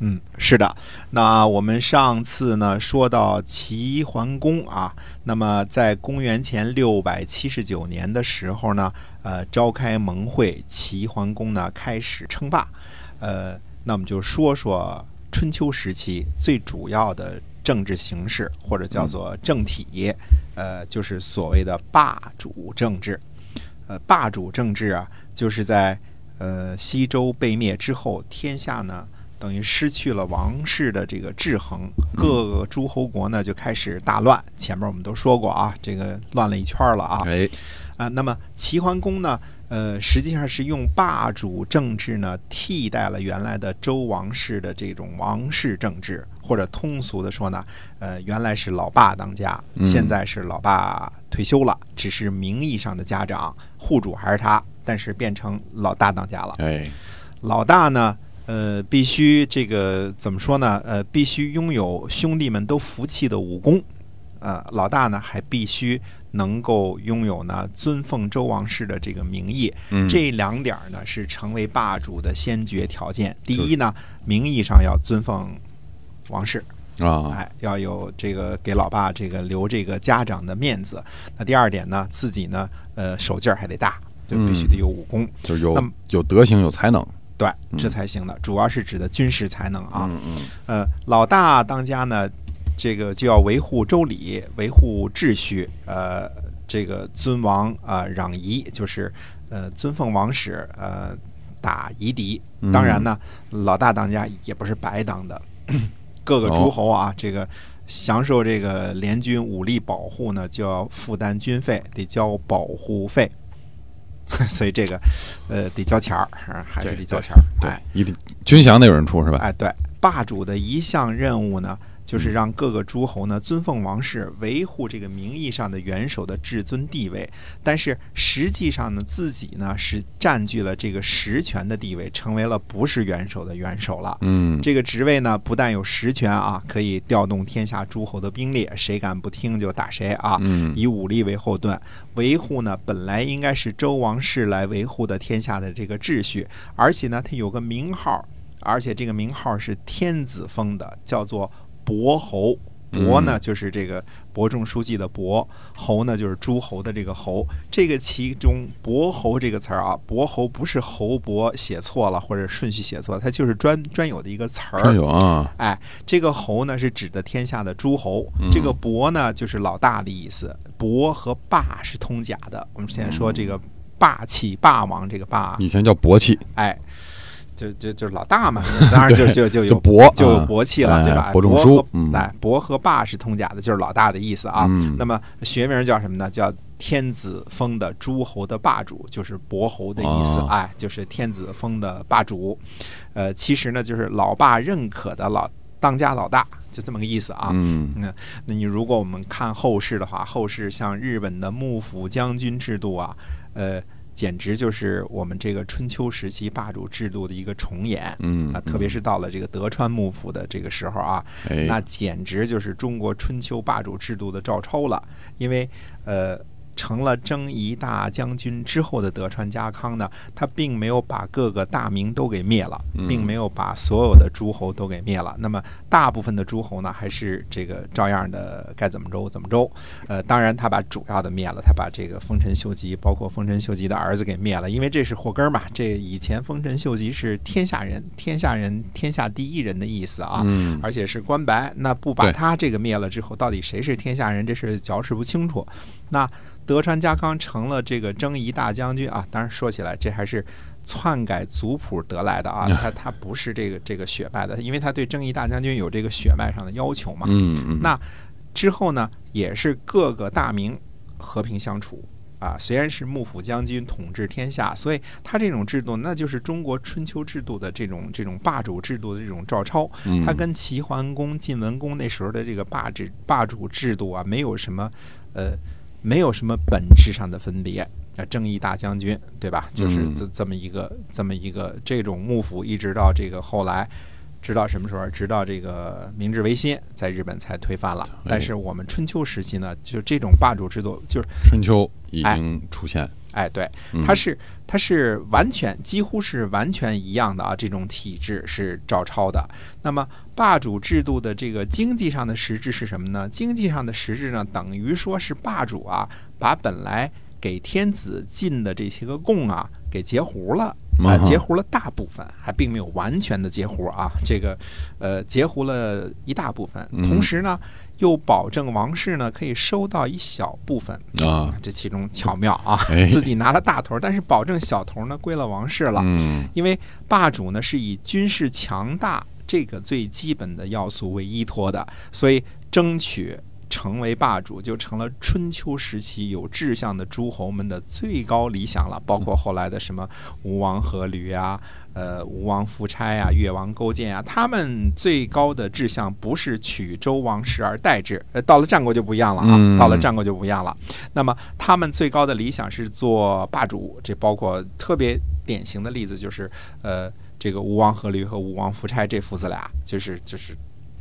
嗯，是的。那我们上次呢说到齐桓公啊，那么在公元前六百七十九年的时候呢，呃，召开盟会，齐桓公呢开始称霸。呃，那我们就说说春秋时期最主要的政治形式，或者叫做政体，呃，就是所谓的霸主政治。呃，霸主政治啊，就是在呃西周被灭之后，天下呢。等于失去了王室的这个制衡，各个诸侯国呢就开始大乱。前面我们都说过啊，这个乱了一圈了啊。哎，啊，那么齐桓公呢，呃，实际上是用霸主政治呢替代了原来的周王室的这种王室政治，或者通俗的说呢，呃，原来是老爸当家，现在是老爸退休了，只是名义上的家长，户主还是他，但是变成老大当家了。哎，老大呢？呃，必须这个怎么说呢？呃，必须拥有兄弟们都服气的武功，呃，老大呢还必须能够拥有呢尊奉周王室的这个名义。嗯，这两点呢是成为霸主的先决条件。第一呢，名义上要尊奉王室啊，哎，要有这个给老爸这个留这个家长的面子。那第二点呢，自己呢，呃，手劲儿还得大，就必须得有武功，就是有有德行有才能。对，这才行的，主要是指的军事才能啊。嗯嗯，呃，老大当家呢，这个就要维护周礼，维护秩序，呃，这个尊王啊，攘夷，就是呃尊奉王室，呃打夷狄。当然呢，老大当家也不是白当的，各个诸侯啊，这个享受这个联军武力保护呢，就要负担军费，得交保护费。所以这个，呃，得交钱儿，还是得交钱儿。对哎，一定军饷得有人出是吧？哎，对，霸主的一项任务呢，就是让各个诸侯呢尊奉王室，维护这个名义上的元首的至尊地位。但是实际上呢，自己呢是占据了这个实权的地位，成为了不是元首的元首了。嗯，这个职位呢，不但有实权啊，可以调动天下诸侯的兵力，谁敢不听就打谁啊！嗯以武力为后盾，维护呢本来应该是周王室来维护的天下的这个秩序，而且呢，它有个名号，而且这个名号是天子封的，叫做伯侯。伯呢，就是这个伯仲书记的伯；侯呢，就是诸侯的这个侯。这个其中“伯侯”这个词儿啊，“伯侯”不是侯伯写错了或者顺序写错，它就是专专有的一个词儿。专有啊，哎，这个侯呢是指的天下的诸侯，嗯这个伯呢就是老大的意思。伯和霸是通假的。我们之前说这个霸气、霸王，这个霸，以前叫伯气，哎，就就就是老大嘛，当然就就就有伯就有啊薄气了，哎对吧？伯仲叔嗯哎，伯和霸是通假的，就是老大的意思啊。嗯那么学名叫什么呢？叫天子封的诸侯的霸主，就是伯侯的意思。哦哎，就是天子封的霸主。呃，其实呢，就是老爸认可的老当家老大，就这么个意思啊。嗯那那你如果我们看后世的话，后世像日本的幕府将军制度啊，呃，简直就是我们这个春秋时期霸主制度的一个重演。嗯啊，特别是到了这个德川幕府的这个时候啊，哎，那简直就是中国春秋霸主制度的照抄了。因为呃，成了征夷大将军之后的德川家康呢，他并没有把各个大名都给灭了，嗯并没有把所有的诸侯都给灭了。那么大部分的诸侯呢，还是这个照样的该怎么着怎么着。呃，当然他把主要的灭了，他把这个丰臣秀吉，包括丰臣秀吉的儿子给灭了，因为这是祸根儿嘛。这以前丰臣秀吉是天下人，天下人，天下第一人的意思啊。嗯而且是关白，那不把他这个灭了之后，到底谁是天下人，这是嚼齿不清楚。那德川家康成了这个征夷大将军啊，当然说起来这还是篡改族谱得来的啊，他他不是这个这个血脉的，因为他对征夷大将军有这个血脉上的要求嘛。嗯嗯，那之后呢，也是各个大名和平相处。啊，虽然是幕府将军统治天下，所以他这种制度，那就是中国春秋制度的这种这种霸主制度的这种照抄。嗯它跟齐桓公、晋文公那时候的这个霸制霸主制度啊，没有什么呃，没有什么本质上的分别。啊，正义大将军，对吧？就是嗯这这么一个这么一个这种幕府，一直到这个后来，直到什么时候？直到这个明治维新，在日本才推翻了。哎但是我们春秋时期呢，就这种霸主制度，就是春秋已经出现，哎，对，嗯它是它是完全几乎是完全一样的啊，这种体制是照抄的。那么霸主制度的这个经济上的实质是什么呢？经济上的实质呢，等于说是霸主啊，把本来给天子进的这些个贡啊，给截胡了。啊，截胡了大部分，还并没有完全的截胡啊。这个，呃，截胡了一大部分，嗯。同时呢，又保证王室呢可以收到一小部分。啊，这其中巧妙啊哎，自己拿了大头，但是保证小头呢归了王室了。嗯。因为霸主呢是以军事强大这个最基本的要素为依托的，所以争取成为霸主就成了春秋时期有志向的诸侯们的最高理想了。包括后来的什么吴王阖闾啊。呃，吴王夫差啊、越王勾践啊，他们最高的志向不是取周王室而代之，呃，到了战国就不一样了啊，嗯到了战国就不一样了。那么他们最高的理想是做霸主，这包括特别典型的例子就是，呃，这个吴王阖闾和吴王夫差这父子俩，就是就是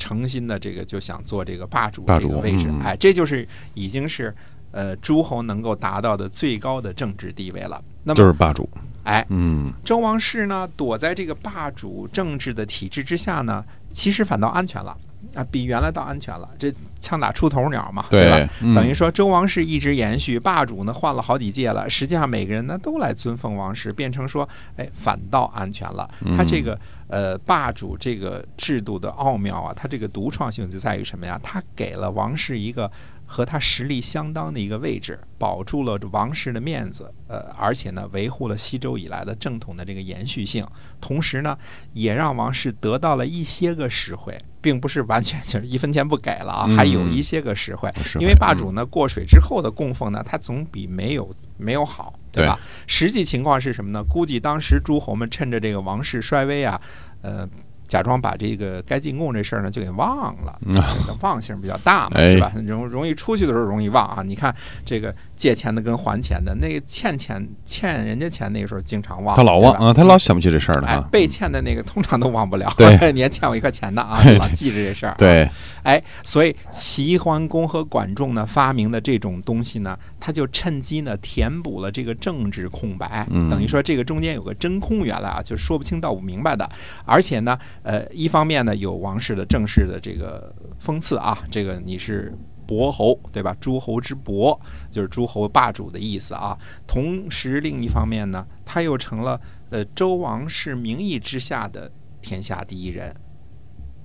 诚心的这个就想做这个霸主这个位置，嗯。哎，这就是已经是呃诸侯能够达到的最高的政治地位了。那么，就是霸主，哎，嗯。周王室呢，躲在这个霸主政治的体制之下呢，其实反倒安全了啊，比原来倒安全了。这枪打出头鸟嘛，对吧？嗯等于说周王室一直延续，霸主呢换了好几届了，实际上每个人呢都来尊奉王室，变成说，哎，反倒安全了。他这个呃霸主这个制度的奥妙啊，它这个独创性就在于什么呀？他给了王室一个和他实力相当的一个位置，保住了王室的面子，呃，而且呢维护了西周以来的正统的这个延续性，同时呢也让王室得到了一些个实惠，并不是完全就是一分钱不给了啊，嗯还有一些个实惠。实惠因为霸主呢过水之后的供奉呢，他总比没有没有好，对吧？实际情况是什么呢？估计当时诸侯们趁着这个王室衰微啊，呃。假装把这个该进贡这事儿呢就给忘了，嗯忘性比较大嘛，哎是吧？容容易出去的时候容易忘啊。你看这个借钱的跟还钱的，那个欠钱欠人家钱那个时候经常忘，他老忘啊，他老想不起这事儿了哎，，被欠的那个通常都忘不了。对 你还欠我一块钱呢啊，哎老记着这事儿。，对，哎，所以齐桓公和管仲呢发明的这种东西呢，他就趁机呢填补了这个政治空白，嗯等于说这个中间有个真空，原来啊就说不清道不明白的。而且呢，呃，一方面呢有王室的正式的这个封赐啊，这个你是。伯侯对吧？诸侯之伯就是诸侯霸主的意思啊。同时，另一方面呢，他又成了呃周王室名义之下的天下第一人，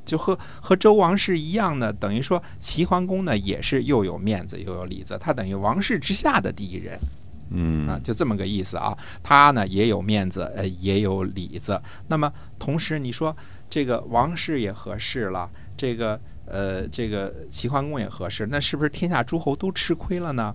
就和和周王室一样呢，等于说齐桓公呢也是又有面子又有里子，他等于王室之下的第一人啊，嗯就这么个意思啊。他呢也有面子，呃，也有里子。那么同时你说这个王室也合适了，这个呃这个齐桓公也合适，那是不是天下诸侯都吃亏了呢？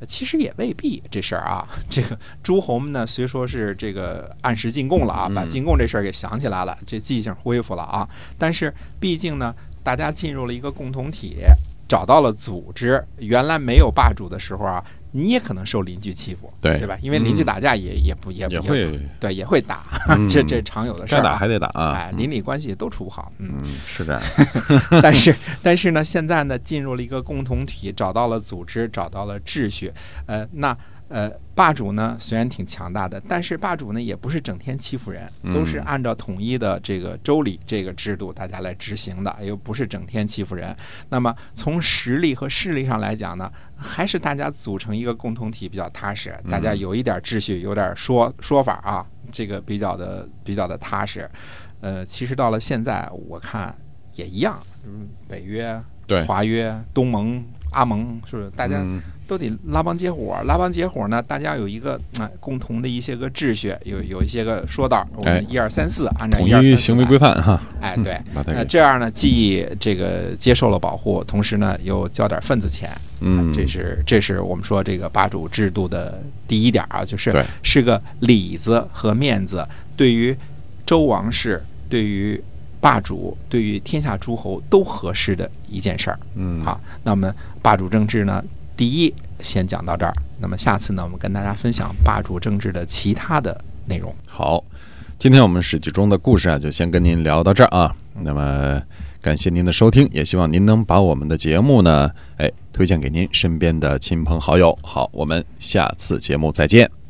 呃其实也未必这事儿啊，这个诸侯们呢，虽说是这个按时进贡了啊，嗯把进贡这事儿给想起来了，这记性恢复了啊，但是毕竟呢，大家进入了一个共同体，找到了组织。原来没有霸主的时候啊，你也可能受邻居欺负，对。对吧？因为邻居嗯打架也、也不也也不会对也会打，嗯。这这常有的事儿、啊。该打还得打啊。哎，，邻里关系都处不好，嗯，嗯，是这样，但是但是呢，现在呢，进入了一个共同体，找到了组织，找到了秩序，呃，那呃，霸主呢虽然挺强大的，但是霸主呢也不是整天欺负人，都是嗯。按照统一的这个周礼这个制度大家来执行的，又不是整天欺负人。那么从实力和势力上来讲呢，还是大家组成一个共同体比较踏实，大家有一点秩序，有点说说法啊，这个比较的比较的踏实。呃，其实到了现在，我看也一样，嗯，北约、对华约、东盟、阿盟，是不是？大家嗯。都得拉帮结伙，拉帮结伙呢，大家有一个哎、共同的一些个秩序，有有一些个说道，我哎。们一二三四，按照统一二三四一行为规，范哈，哎，对。那这样呢，既这个接受了保护，同时呢又交点份子钱，嗯，这是这是我们说这个霸主制度的第一点啊，就是是个里子和面子，对于周王室、对于霸主、对于天下诸侯都合适的一件事儿。嗯好，那么霸主政治呢，第一先讲到这儿。那么下次呢，我们跟大家分享霸主政治的其他的内容。好，今天我们史记中的故事啊，就先跟您聊到这儿啊。那么感谢您的收听，也希望您能把我们的节目呢，哎，推荐给您身边的亲朋好友。好，我们下次节目再见。